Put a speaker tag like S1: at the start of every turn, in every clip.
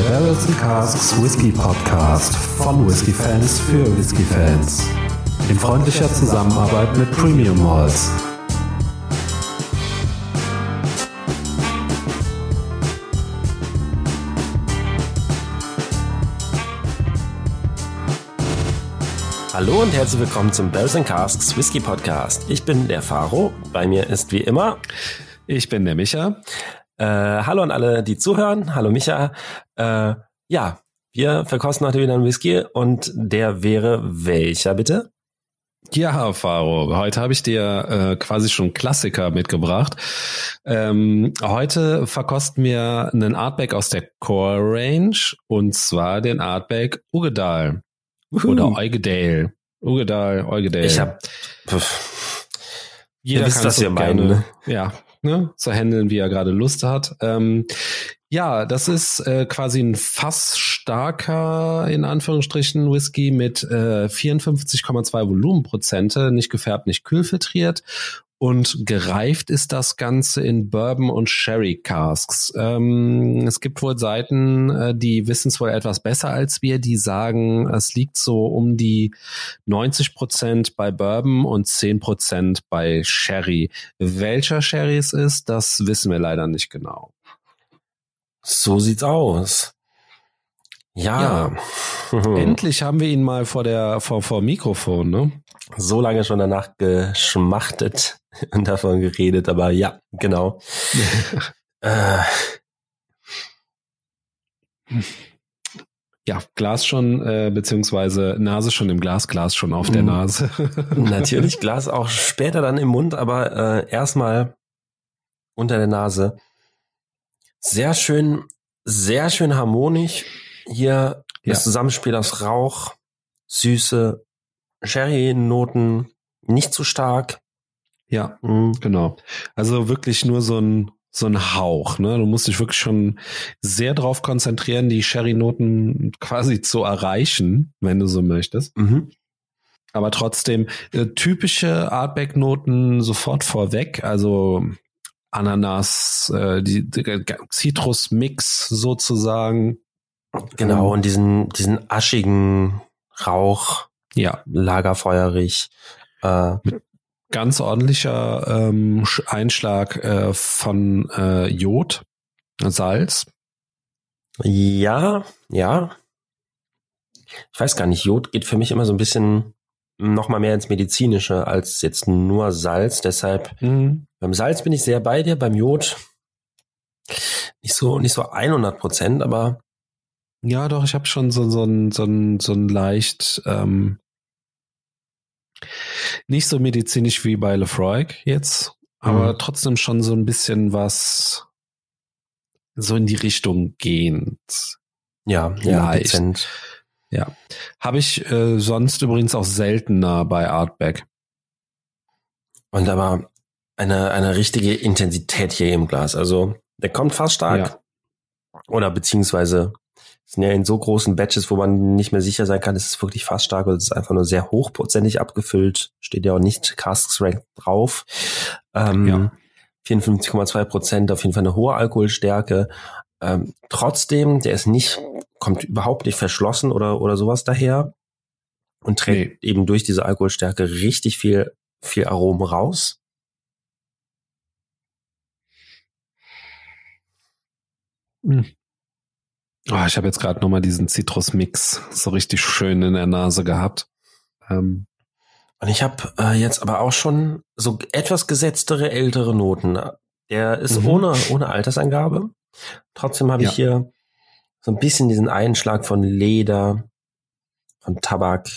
S1: Der Barrels and Casks Whisky Podcast von Whisky Fans für Whisky Fans. In freundlicher Zusammenarbeit mit Premium Malls.
S2: Hallo und herzlich willkommen zum Barrels and Casks Whisky Podcast. Ich bin der Faro. Bei mir ist wie immer
S3: ich bin der Micha.
S2: Äh, hallo an alle, die zuhören. Hallo Micha. Äh, ja, wir verkosten heute wieder einen Whisky und der wäre welcher bitte?
S3: Ja, Faro, heute habe ich dir äh, quasi schon Klassiker mitgebracht. Ähm, heute verkosten wir einen Artback aus der Core Range und zwar den Artback Ugedal Uhu. oder Eugedale. Ugedal, Eugedale.
S2: Ich habe
S3: jeder wisst, kann das ja meinen. Ne? Ja, ne, zu handeln, wie er gerade Lust hat. Ähm, ja, das ist äh, quasi ein fassstarker, in Anführungsstrichen, Whisky mit äh, 54,2 Volumenprozente, nicht gefärbt, nicht kühlfiltriert und gereift ist das Ganze in Bourbon und Sherry Casks. Ähm, es gibt wohl Seiten, äh, die wissen es wohl etwas besser als wir, die sagen, es liegt so um die 90 Prozent bei Bourbon und 10 Prozent bei Sherry. Welcher Sherry es ist, das wissen wir leider nicht genau.
S2: So sieht's aus. Ja.
S3: ja. Endlich haben wir ihn mal vor der vor, vor Mikrofon, ne?
S2: So lange schon danach geschmachtet davon geredet, aber ja, genau. äh.
S3: Ja, Glas schon, äh, beziehungsweise Nase schon im Glas, Glas schon auf der mhm. Nase.
S2: Natürlich, Glas auch später dann im Mund, aber äh, erstmal unter der Nase. Sehr schön, sehr schön harmonisch. Hier ja. das Zusammenspiel aus Rauch, Süße, Sherry-Noten, nicht zu stark.
S3: Ja, mhm. genau. Also wirklich nur so ein so ein Hauch. Ne? Du musst dich wirklich schon sehr darauf konzentrieren, die Sherry-Noten quasi zu erreichen, wenn du so möchtest. Mhm. Aber trotzdem äh, typische Artback-Noten sofort vorweg. Also Ananas, äh, die, die Zitrus-Mix sozusagen.
S2: Genau, ähm, und diesen, diesen aschigen Rauch.
S3: Ja.
S2: Lagerfeuerig. Äh,
S3: Mit ganz ordentlicher ähm, Einschlag äh, von äh, Jod, Salz.
S2: Ja, ja. Ich weiß gar nicht, Jod geht für mich immer so ein bisschen noch mal mehr ins Medizinische als jetzt nur Salz. Deshalb mhm. beim Salz bin ich sehr bei dir, beim Jod nicht so nicht so 100 Prozent, aber
S3: ja, doch. Ich habe schon so so ein so ein so ein leicht ähm, nicht so medizinisch wie bei Lefroy jetzt, aber mhm. trotzdem schon so ein bisschen was so in die Richtung gehend.
S2: Ja, ja, dezent.
S3: Ja. Habe ich äh, sonst übrigens auch seltener bei Artback.
S2: Und aber eine, eine richtige Intensität hier im Glas. Also der kommt fast stark. Ja. Oder beziehungsweise sind ja in so großen Batches, wo man nicht mehr sicher sein kann, ist es wirklich fast stark oder ist es einfach nur sehr hochprozentig abgefüllt. Steht ja auch nicht Casks Rank drauf. Ähm, ja. 54,2 Prozent, auf jeden Fall eine hohe Alkoholstärke. Ähm, trotzdem, der ist nicht, kommt überhaupt nicht verschlossen oder, oder sowas daher und trägt nee. eben durch diese Alkoholstärke richtig viel, viel Aromen raus.
S3: Hm. Oh, ich habe jetzt gerade nochmal diesen Zitrusmix so richtig schön in der Nase gehabt.
S2: Ähm. Und ich habe äh, jetzt aber auch schon so etwas gesetztere ältere Noten. Der ist mhm. ohne, ohne Altersangabe. Trotzdem habe ja. ich hier so ein bisschen diesen Einschlag von Leder, von Tabak.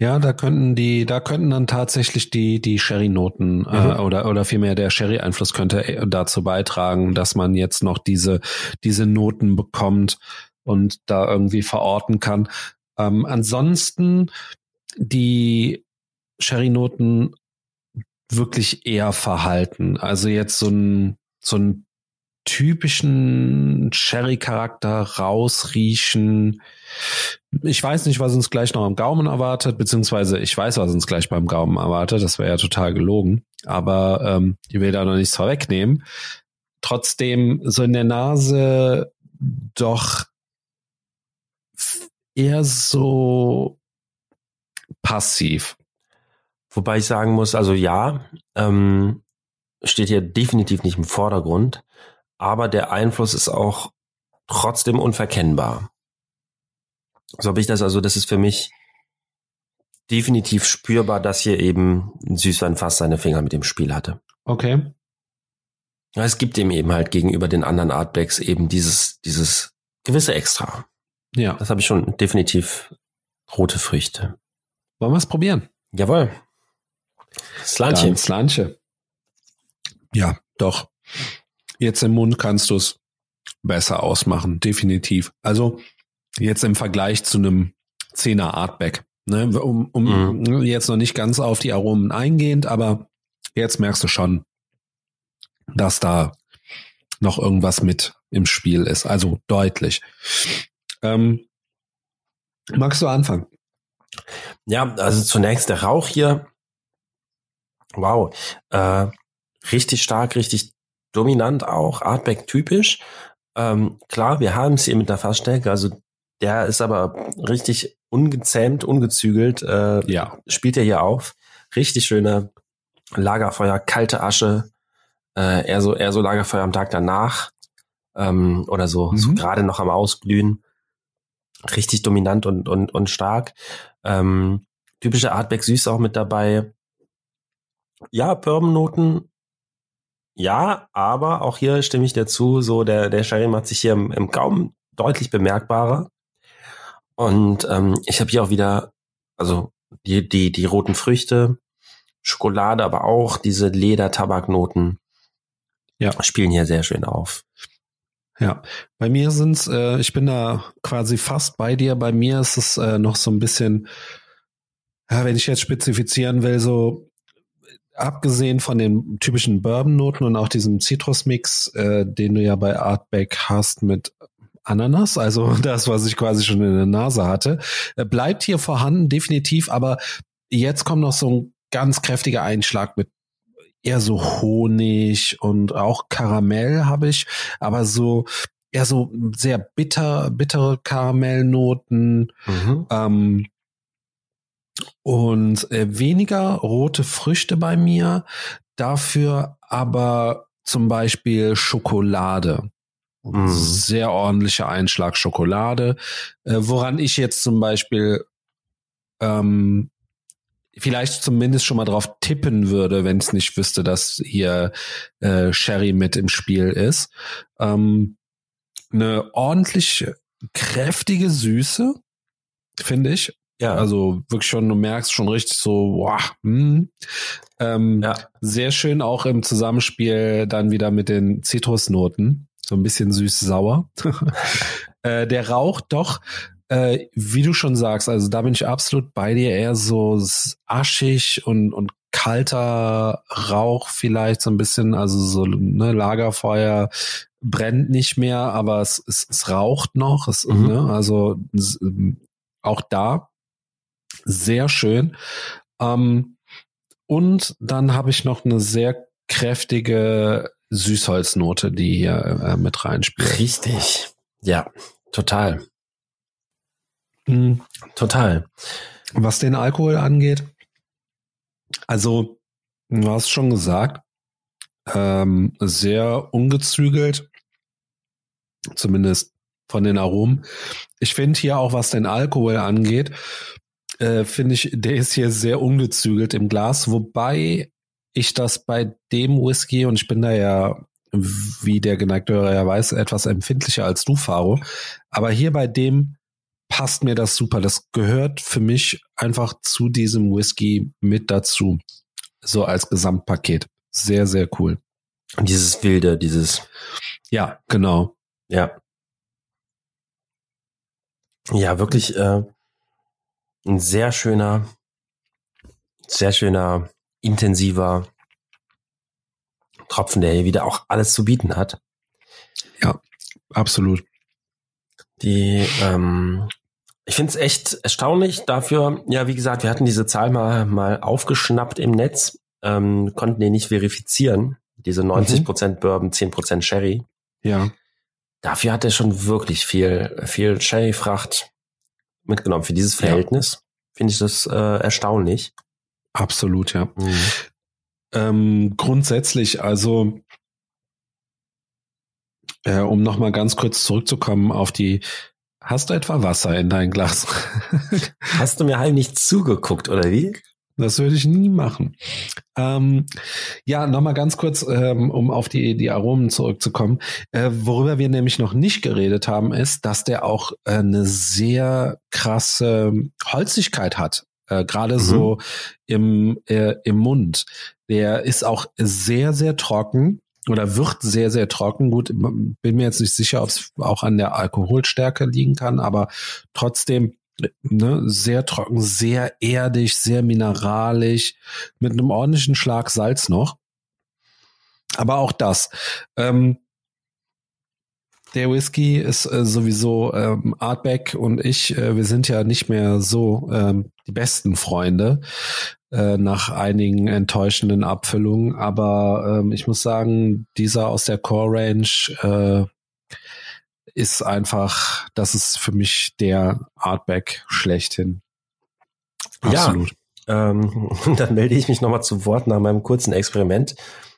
S3: Ja, da könnten die, da könnten dann tatsächlich die die Sherry-Noten äh, mhm. äh, oder oder vielmehr der Sherry-Einfluss könnte äh, dazu beitragen, dass man jetzt noch diese diese Noten bekommt und da irgendwie verorten kann. Ähm, ansonsten die Sherry-Noten wirklich eher verhalten. Also jetzt so ein so ein typischen Sherry-Charakter rausriechen. Ich weiß nicht, was uns gleich noch am Gaumen erwartet, beziehungsweise ich weiß, was uns gleich beim Gaumen erwartet. Das wäre ja total gelogen. Aber ähm, ich will da noch nichts vorwegnehmen. Trotzdem, so in der Nase doch eher so passiv.
S2: Wobei ich sagen muss, also ja, ähm, steht hier definitiv nicht im Vordergrund, aber der Einfluss ist auch trotzdem unverkennbar. So habe ich das, also das ist für mich definitiv spürbar, dass hier eben Süßwein fast seine Finger mit dem Spiel hatte.
S3: Okay.
S2: Es gibt ihm eben halt gegenüber den anderen Artbacks eben dieses, dieses gewisse Extra.
S3: Ja.
S2: Das habe ich schon definitiv rote Früchte.
S3: Wollen wir es probieren?
S2: Jawohl.
S3: Slanche. Slanche. Ja, doch. Jetzt im Mund kannst du es besser ausmachen, definitiv. Also jetzt im Vergleich zu einem Zehner Artback. Ne, um um mhm. jetzt noch nicht ganz auf die Aromen eingehend, aber jetzt merkst du schon, dass da noch irgendwas mit im Spiel ist. Also deutlich. Ähm, magst du anfangen?
S2: Ja, also zunächst der Rauch hier. Wow. Äh, richtig stark, richtig dominant auch, Artback typisch. Ähm, klar, wir haben es hier mit der Fassstärke, also der ist aber richtig ungezähmt, ungezügelt, äh, ja. spielt er hier auf. Richtig schöne Lagerfeuer, kalte Asche, äh, eher so, eher so Lagerfeuer am Tag danach, ähm, oder so, mhm. so gerade noch am Ausglühen. Richtig dominant und, und, und stark. Ähm, typische Artback süß auch mit dabei. Ja, Bourbon-Noten ja, aber auch hier stimme ich dazu, so der, der Sherry macht sich hier im, im Gaumen deutlich bemerkbarer. Und ähm, ich habe hier auch wieder, also die, die, die roten Früchte, Schokolade, aber auch diese Leder-Tabaknoten ja. spielen hier sehr schön auf.
S3: Ja, bei mir sind's, äh, ich bin da quasi fast bei dir. Bei mir ist es äh, noch so ein bisschen, ja, wenn ich jetzt spezifizieren will, so abgesehen von den typischen Bourbon-Noten und auch diesem Citrus-Mix, äh, den du ja bei Artback hast mit Ananas, also das, was ich quasi schon in der Nase hatte, äh, bleibt hier vorhanden, definitiv, aber jetzt kommt noch so ein ganz kräftiger Einschlag mit eher so Honig und auch Karamell habe ich, aber so eher so sehr bitter, bittere Karamellnoten. Mhm. Ähm, und äh, weniger rote Früchte bei mir, dafür aber zum Beispiel Schokolade. Mm. Sehr ordentlicher Einschlag Schokolade, äh, woran ich jetzt zum Beispiel ähm, vielleicht zumindest schon mal drauf tippen würde, wenn es nicht wüsste, dass hier äh, Sherry mit im Spiel ist. Ähm, eine ordentlich kräftige Süße, finde ich. Ja. Also wirklich schon, du merkst schon richtig so, boah, hm. ähm, ja. sehr schön auch im Zusammenspiel dann wieder mit den Zitrusnoten. So ein bisschen süß-sauer. äh, der Rauch doch, äh, wie du schon sagst, also da bin ich absolut bei dir, eher so aschig und, und kalter Rauch vielleicht so ein bisschen, also so ne, Lagerfeuer brennt nicht mehr, aber es, es, es raucht noch, es, mhm. ne, also auch da sehr schön. Ähm, und dann habe ich noch eine sehr kräftige Süßholznote, die hier äh, mit reinspielt.
S2: Richtig. Ja, total. Mhm. Total.
S3: Was den Alkohol angeht, also, du hast schon gesagt, ähm, sehr ungezügelt, zumindest von den Aromen. Ich finde hier auch, was den Alkohol angeht, äh, finde ich, der ist hier sehr ungezügelt im Glas, wobei ich das bei dem Whisky, und ich bin da ja, wie der geneigte Hörer ja weiß, etwas empfindlicher als du, Faro, aber hier bei dem passt mir das super. Das gehört für mich einfach zu diesem Whisky mit dazu. So als Gesamtpaket. Sehr, sehr cool.
S2: Und dieses Wilde, dieses.
S3: Ja, genau.
S2: Ja. Ja, wirklich äh, ein sehr schöner, sehr schöner, intensiver Tropfen, der hier wieder auch alles zu bieten hat.
S3: Ja, absolut.
S2: Die, ähm, ich finde es echt erstaunlich dafür, ja, wie gesagt, wir hatten diese Zahl mal, mal aufgeschnappt im Netz, ähm, konnten den nicht verifizieren, diese 90% mhm. Bourbon, 10% Sherry.
S3: Ja.
S2: dafür hat er schon wirklich viel, viel Sherry-Fracht mitgenommen. Für dieses Verhältnis ja. finde ich das äh, erstaunlich.
S3: Absolut, ja. Mhm. Ähm, grundsätzlich, also äh, um nochmal ganz kurz zurückzukommen auf die Hast du etwa Wasser in dein Glas?
S2: Hast du mir heimlich zugeguckt, oder wie?
S3: Das würde ich nie machen. Ähm, ja, nochmal ganz kurz, ähm, um auf die, die Aromen zurückzukommen. Äh, worüber wir nämlich noch nicht geredet haben, ist, dass der auch äh, eine sehr krasse Holzigkeit hat. Äh, Gerade mhm. so im, äh, im Mund. Der ist auch sehr, sehr trocken oder wird sehr, sehr trocken. Gut, bin mir jetzt nicht sicher, ob es auch an der Alkoholstärke liegen kann, aber trotzdem ne, sehr trocken, sehr erdig, sehr mineralisch, mit einem ordentlichen Schlag Salz noch. Aber auch das. Ähm, der Whisky ist äh, sowieso ähm, Artback und ich, äh, wir sind ja nicht mehr so ähm, die besten Freunde äh, nach einigen enttäuschenden Abfüllungen. Aber ähm, ich muss sagen, dieser aus der Core Range äh, ist einfach, das ist für mich der Artback schlechthin.
S2: Absolut. Ja, ähm, dann melde ich mich nochmal zu Wort nach meinem kurzen Experiment.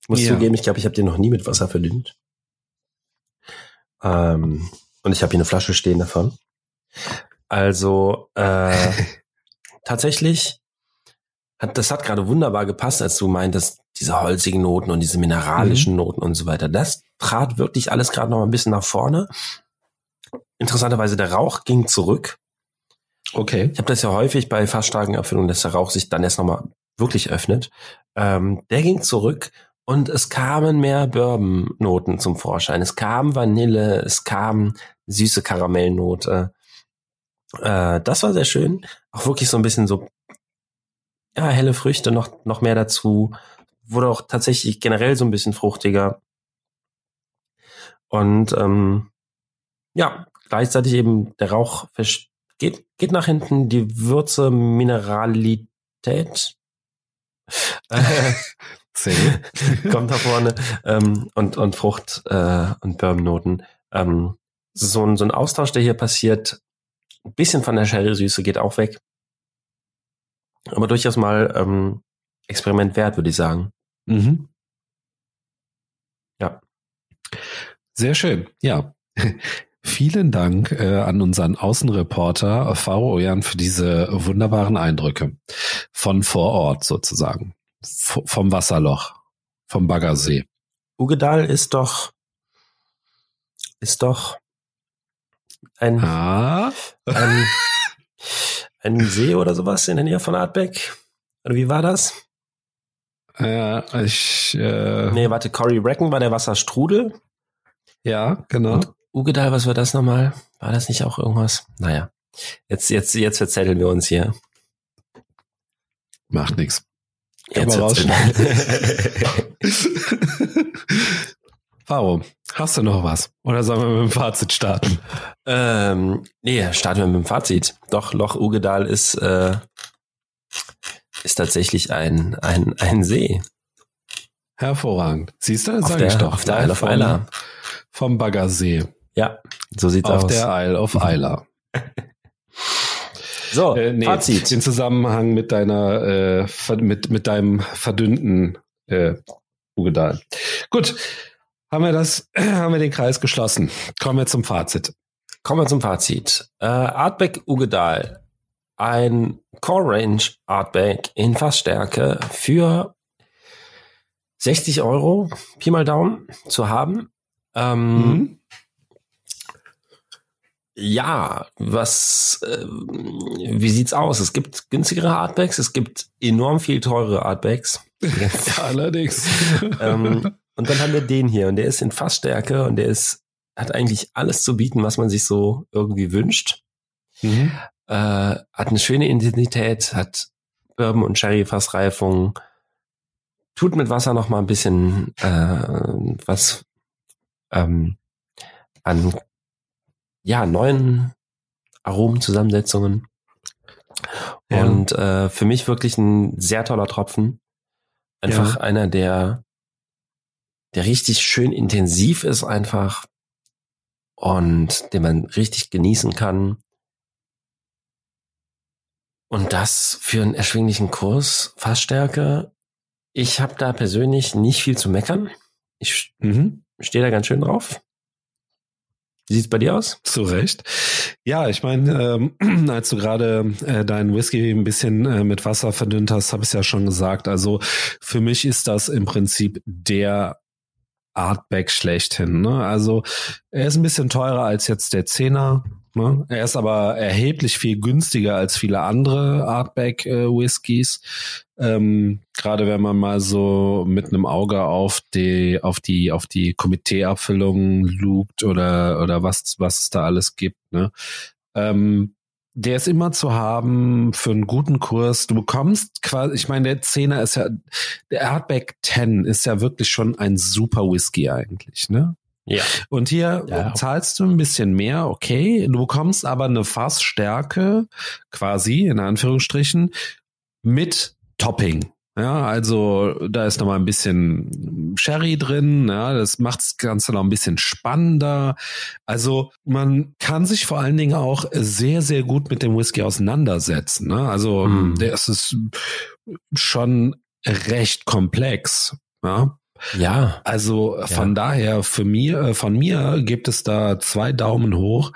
S2: Ich muss ja. zugeben, ich glaube, ich habe den noch nie mit Wasser verdünnt. Ähm, und ich habe hier eine Flasche stehen davon. Also äh, tatsächlich hat das hat gerade wunderbar gepasst, als du meintest, diese holzigen Noten und diese mineralischen mhm. Noten und so weiter. Das trat wirklich alles gerade noch ein bisschen nach vorne interessanterweise der Rauch ging zurück. Okay. Ich habe das ja häufig bei fast starken Erfüllungen, dass der Rauch sich dann erst nochmal wirklich öffnet. Ähm, der ging zurück und es kamen mehr Bourbon-Noten zum Vorschein. Es kam Vanille, es kam süße Karamellnote. Äh, das war sehr schön. Auch wirklich so ein bisschen so, ja, helle Früchte noch, noch mehr dazu. Wurde auch tatsächlich generell so ein bisschen fruchtiger. Und ähm, ja, gleichzeitig eben der Rauch geht, geht nach hinten, die Würze, Mineralität kommt da vorne ähm, und, und Frucht äh, und Bourbonnoten. Ähm, so, ein, so ein Austausch, der hier passiert, ein bisschen von der Sherry-Süße geht auch weg. Aber durchaus mal ähm, Experiment wert, würde ich sagen. Mhm.
S3: Ja. Sehr schön. Ja. Vielen Dank äh, an unseren Außenreporter Faro Ojan für diese wunderbaren Eindrücke von vor Ort sozusagen, v vom Wasserloch, vom Baggersee.
S2: Ugedal ist doch ist doch ein, ah. ein, ein See oder sowas in der Nähe von Artbeck. Oder wie war das?
S3: Ja, ich. Äh,
S2: nee, warte, Cory Reckon war der Wasserstrudel.
S3: Ja, genau. Und
S2: Ugedal, was war das nochmal? War das nicht auch irgendwas? Naja, jetzt, jetzt, jetzt verzetteln wir uns hier.
S3: Macht nichts.
S2: Jetzt
S3: Faro, hast du noch was? Oder sollen wir mit dem Fazit starten?
S2: Ähm, nee, starten wir mit dem Fazit. Doch, Loch Ugedal ist, äh, ist tatsächlich ein, ein, ein See.
S3: Hervorragend. Siehst du,
S2: sag der, ich doch. Auf der Isle of Isla.
S3: Vom Baggersee.
S2: Ja, so sieht's
S3: auf
S2: aus.
S3: Auf der Isle of Isla.
S2: so, äh, nee,
S3: Fazit. In Zusammenhang mit deiner, äh, mit, mit deinem verdünnten äh, Ugedal. Gut, haben wir das, haben wir den Kreis geschlossen. Kommen wir zum Fazit.
S2: Kommen wir zum Fazit. Äh, Artback Ugedal, ein Core Range Artback in Fassstärke für 60 Euro, Pi mal Daumen, zu haben. Ähm, mhm. Ja, was, äh, wie sieht's aus? Es gibt günstigere Artbacks, es gibt enorm viel teure Artbacks.
S3: allerdings.
S2: ähm, und dann haben wir den hier und der ist in Fassstärke und der ist, hat eigentlich alles zu bieten, was man sich so irgendwie wünscht. Mhm. Äh, hat eine schöne Intensität, hat Bourbon und Sherry Fassreifung, tut mit Wasser noch mal ein bisschen äh, was ähm, an ja, neuen Aromenzusammensetzungen. Ja. Und äh, für mich wirklich ein sehr toller Tropfen. Einfach ja. einer, der, der richtig schön intensiv ist, einfach. und den man richtig genießen kann. Und das für einen erschwinglichen Kurs, Fassstärke. Ich habe da persönlich nicht viel zu meckern. Ich mhm. stehe da ganz schön drauf. Wie sieht's bei dir aus?
S3: Zu Recht. Ja, ich meine, ähm, als du gerade äh, deinen Whisky ein bisschen äh, mit Wasser verdünnt hast, habe ich ja schon gesagt. Also für mich ist das im Prinzip der Artback schlechthin. Ne? Also er ist ein bisschen teurer als jetzt der Zehner. Ne? Er ist aber erheblich viel günstiger als viele andere Artback äh, Whiskys. Ähm, Gerade wenn man mal so mit einem Auge auf die auf die auf die Komiteeabfüllungen lugt oder oder was was es da alles gibt. Ne? Ähm, der ist immer zu haben für einen guten Kurs. Du bekommst quasi, ich meine, der Zehner ist ja, der Hardback 10 ist ja wirklich schon ein super Whisky eigentlich, ne? Ja. Und hier ja. zahlst du ein bisschen mehr, okay. Du bekommst aber eine Fassstärke, quasi, in Anführungsstrichen, mit Topping. Ja, also da ist noch mal ein bisschen Sherry drin, ja, das macht das Ganze noch ein bisschen spannender. Also man kann sich vor allen Dingen auch sehr, sehr gut mit dem Whisky auseinandersetzen. Ne? Also mm. der ist es schon recht komplex. Ja. Ja. Also von ja. daher für mir, äh, von mir gibt es da zwei Daumen hoch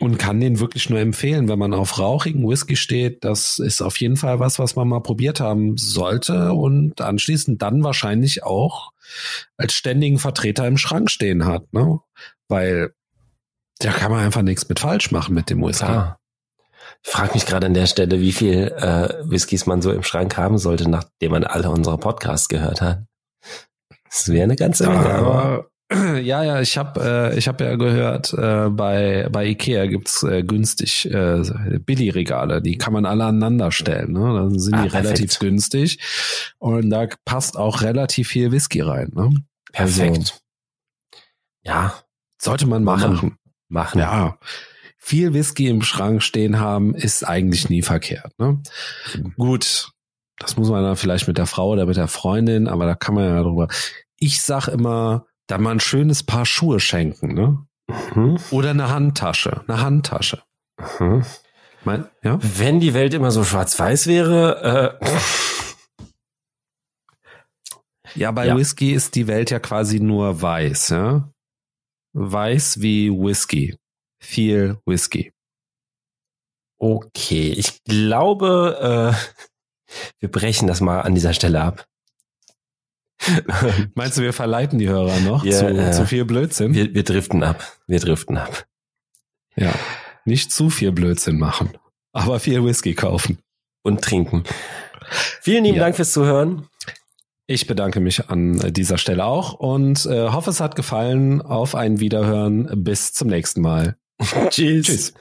S3: und kann den wirklich nur empfehlen, wenn man auf rauchigen Whisky steht. Das ist auf jeden Fall was, was man mal probiert haben sollte und anschließend dann wahrscheinlich auch als ständigen Vertreter im Schrank stehen hat, ne? Weil da kann man einfach nichts mit falsch machen mit dem Whisky. Klar.
S2: Ich frage mich gerade an der Stelle, wie viel äh, Whiskys man so im Schrank haben sollte, nachdem man alle unsere Podcasts gehört hat. Das wäre eine ganze Menge.
S3: aber ja, ja, ich habe äh, ich habe ja gehört, äh, bei bei Ikea gibt's äh, günstig äh, Billigregale, die kann man alle aneinander stellen, ne? Dann sind ah, die perfekt. relativ günstig und da passt auch relativ viel Whisky rein, ne?
S2: Perfekt. Also,
S3: ja, sollte man machen. Machen. machen. Ja. Viel Whisky im Schrank stehen haben ist eigentlich nie verkehrt, ne? Mhm. Gut. Das muss man dann vielleicht mit der Frau oder mit der Freundin, aber da kann man ja drüber. Ich sag immer, dann mal ein schönes Paar Schuhe schenken, ne? Mhm. Oder eine Handtasche, eine Handtasche. Mhm.
S2: Mein, ja? Wenn die Welt immer so schwarz-weiß wäre, äh,
S3: Ja, bei ja. Whisky ist die Welt ja quasi nur weiß, ja? Weiß wie Whisky. Viel Whisky.
S2: Okay, ich glaube, äh, wir brechen das mal an dieser Stelle ab.
S3: Meinst du, wir verleiten die Hörer noch ja, zu, äh, zu viel Blödsinn?
S2: Wir, wir driften ab. Wir driften ab.
S3: Ja. Nicht zu viel Blödsinn machen, aber viel Whisky kaufen.
S2: Und trinken. Vielen lieben ja. Dank fürs Zuhören.
S3: Ich bedanke mich an dieser Stelle auch und äh, hoffe, es hat gefallen. Auf ein Wiederhören. Bis zum nächsten Mal.
S2: Tschüss. Tschüss.